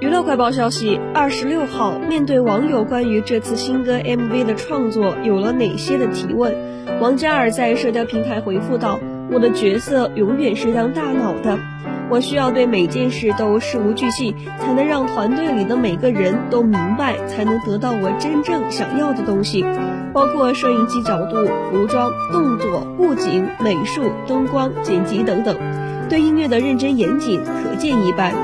娱乐快报消息：二十六号，面对网友关于这次新歌 MV 的创作有了哪些的提问，王嘉尔在社交平台回复道：“我的角色永远是当大脑的，我需要对每件事都事无巨细，才能让团队里的每个人都明白，才能得到我真正想要的东西，包括摄影机角度、服装、动作、布景、美术、灯光、剪辑等等，对音乐的认真严谨可见一斑。”